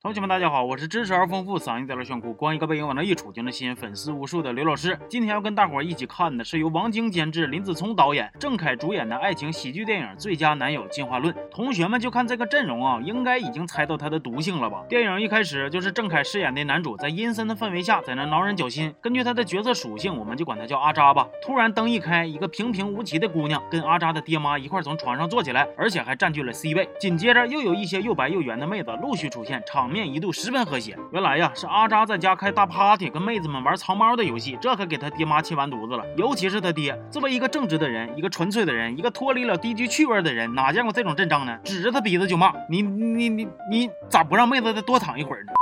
同学们，大家好，我是知识而丰富、嗓音带来炫酷、光一个背影往那一杵就能吸引粉丝无数的刘老师。今天要跟大伙儿一起看的是由王晶监制、林子聪导演、郑恺主演的爱情喜剧电影《最佳男友进化论》。同学们就看这个阵容啊，应该已经猜到他的毒性了吧？电影一开始就是郑恺饰演的男主在阴森的氛围下，在那挠人脚心。根据他的角色属性，我们就管他叫阿扎吧。突然灯一开，一个平平无奇的姑娘跟阿扎的爹妈一块从床上坐起来，而且还占据了 C 位。紧接着又有一些又白又圆的妹子陆续出现，场场面一度十分。和谐，原来呀是阿扎在家开大 party，跟妹子们玩藏猫的游戏，这可给他爹妈气完犊子了。尤其是他爹，作为一个正直的人，一个纯粹的人，一个脱离了低级趣味的人，哪见过这种阵仗呢？指着他鼻子就骂：“你你你你咋不让妹子再多躺一会儿呢？”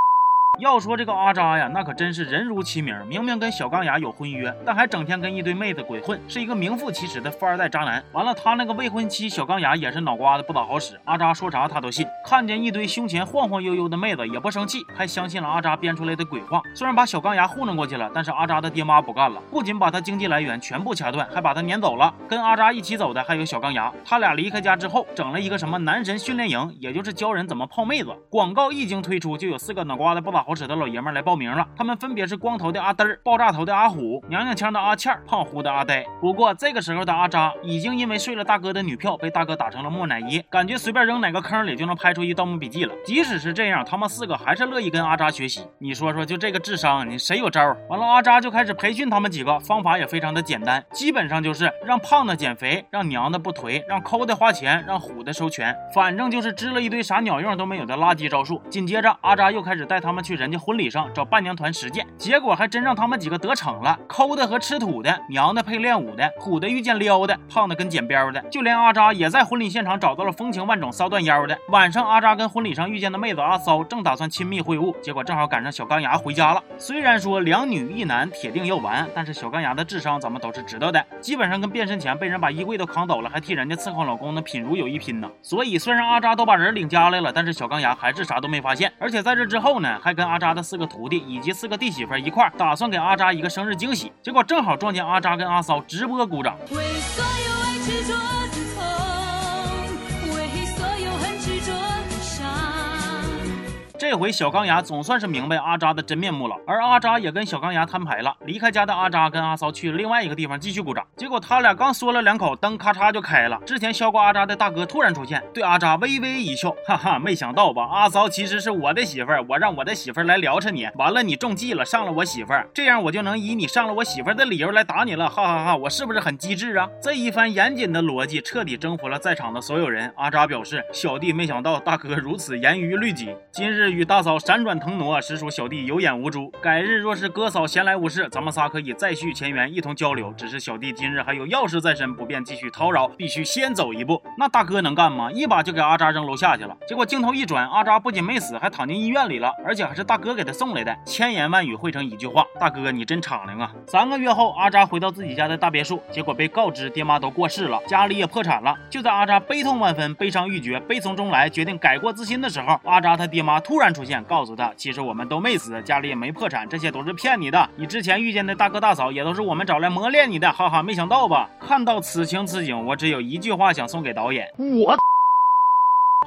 要说这个阿扎呀，那可真是人如其名，明明跟小钢牙有婚约，但还整天跟一堆妹子鬼混，是一个名副其实的富二代渣男。完了，他那个未婚妻小钢牙也是脑瓜子不咋好使，阿扎说啥他都信，看见一堆胸前晃晃悠悠的妹子也不生气，还相信了阿扎编出来的鬼话。虽然把小钢牙糊弄过去了，但是阿扎的爹妈不干了，不仅把他经济来源全部掐断，还把他撵走了。跟阿扎一起走的还有小钢牙，他俩离开家之后，整了一个什么男神训练营，也就是教人怎么泡妹子。广告一经推出，就有四个脑瓜子不咋好使的老爷们来。报名了，他们分别是光头的阿嘚儿、爆炸头的阿虎、娘娘腔的阿倩、胖乎的阿呆。不过这个时候的阿扎已经因为睡了大哥的女票，被大哥打成了木乃伊，感觉随便扔哪个坑里就能拍出一盗墓笔记了。即使是这样，他们四个还是乐意跟阿扎学习。你说说，就这个智商，你谁有招？完了，阿扎就开始培训他们几个，方法也非常的简单，基本上就是让胖的减肥，让娘的不颓，让抠的花钱，让虎的收权，反正就是支了一堆啥鸟用都没有的垃圾招数。紧接着，阿扎又开始带他们去人家婚礼上。找伴娘团实践，结果还真让他们几个得逞了。抠的和吃土的，娘的配练武的，虎的遇见撩的，胖的跟捡膘的，就连阿扎也在婚礼现场找到了风情万种骚断腰的。晚上，阿扎跟婚礼上遇见的妹子阿骚正打算亲密会晤，结果正好赶上小钢牙回家了。虽然说两女一男铁定要完，但是小钢牙的智商咱们都是知道的，基本上跟变身前被人把衣柜都扛走了，还替人家伺候老公的品如有一拼呢。所以虽然阿扎都把人领家来了，但是小钢牙还是啥都没发现。而且在这之后呢，还跟阿扎的四个徒弟。以及四个弟媳妇一块儿打算给阿扎一个生日惊喜，结果正好撞见阿扎跟阿骚直播鼓掌。为所有爱执着这回小钢牙总算是明白阿扎的真面目了，而阿扎也跟小钢牙摊牌了。离开家的阿扎跟阿骚去另外一个地方继续鼓掌，结果他俩刚说了两口，灯咔嚓就开了。之前削过阿扎的大哥突然出现，对阿扎微微一笑，哈哈，没想到吧？阿骚其实是我的媳妇儿，我让我的媳妇儿来撩扯你，完了你中计了，上了我媳妇儿，这样我就能以你上了我媳妇儿的理由来打你了，哈哈哈！我是不是很机智啊？这一番严谨的逻辑彻底征服了在场的所有人。阿扎表示，小弟没想到大哥如此严于律己，今日。与大嫂闪转腾挪，实属小弟有眼无珠。改日若是哥嫂闲来无事，咱们仨可以再续前缘，一同交流。只是小弟今日还有要事在身，不便继续叨扰，必须先走一步。那大哥能干吗？一把就给阿扎扔楼下去了。结果镜头一转，阿扎不仅没死，还躺进医院里了，而且还是大哥给他送来的。千言万语汇成一句话：大哥，你真敞亮啊！三个月后，阿扎回到自己家的大别墅，结果被告知爹妈都过世了，家里也破产了。就在阿扎悲痛万分、悲伤欲绝、悲从中来，决定改过自新的时候，阿扎他爹妈突然。出现，告诉他，其实我们都没死，家里也没破产，这些都是骗你的。你之前遇见的大哥大嫂也都是我们找来磨练你的，哈哈，没想到吧？看到此情此景，我只有一句话想送给导演，我。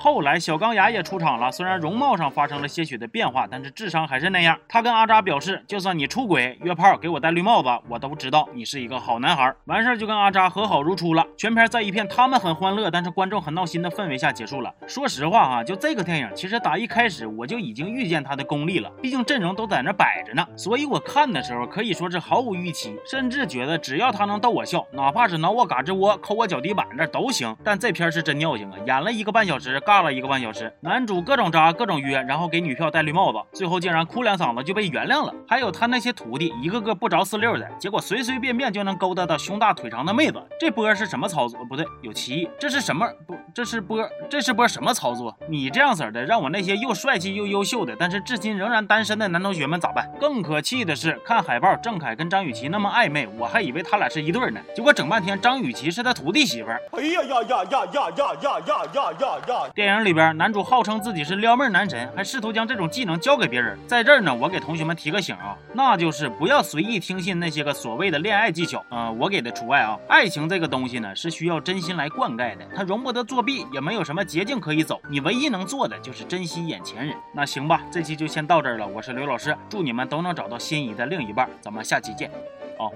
后来，小钢牙也出场了。虽然容貌上发生了些许的变化，但是智商还是那样。他跟阿扎表示，就算你出轨、约炮、给我戴绿帽子，我都知道你是一个好男孩。完事儿就跟阿扎和好如初了。全片在一片他们很欢乐，但是观众很闹心的氛围下结束了。说实话啊，就这个电影，其实打一开始我就已经预见他的功力了。毕竟阵容都在那摆着呢，所以我看的时候可以说是毫无预期，甚至觉得只要他能逗我笑，哪怕是挠我嘎吱窝、抠我脚底板这都行。但这片是真尿性啊，演了一个半小时。尬了一个半小时，男主各种渣各种约，然后给女票戴绿帽子，最后竟然哭两嗓子就被原谅了。还有他那些徒弟，一个个不着四六的，结果随随便便就能勾搭到胸大腿长的妹子，这波是什么操作？不对，有歧义，这是什么？不，这是波，这是波什么操作？你这样式的，让我那些又帅气又优秀的，但是至今仍然单身的男同学们咋办？更可气的是，看海报，郑恺跟张雨绮那么暧昧，我还以为他俩是一对呢，结果整半天张雨绮是他徒弟媳妇儿。哎呀呀呀呀呀呀呀呀呀呀呀！电影里边，男主号称自己是撩妹男神，还试图将这种技能教给别人。在这儿呢，我给同学们提个醒啊，那就是不要随意听信那些个所谓的恋爱技巧啊，我给的除外啊。爱情这个东西呢，是需要真心来灌溉的，它容不得作弊，也没有什么捷径可以走。你唯一能做的就是珍惜眼前人。那行吧，这期就先到这儿了。我是刘老师，祝你们都能找到心仪的另一半。咱们下期见，哦。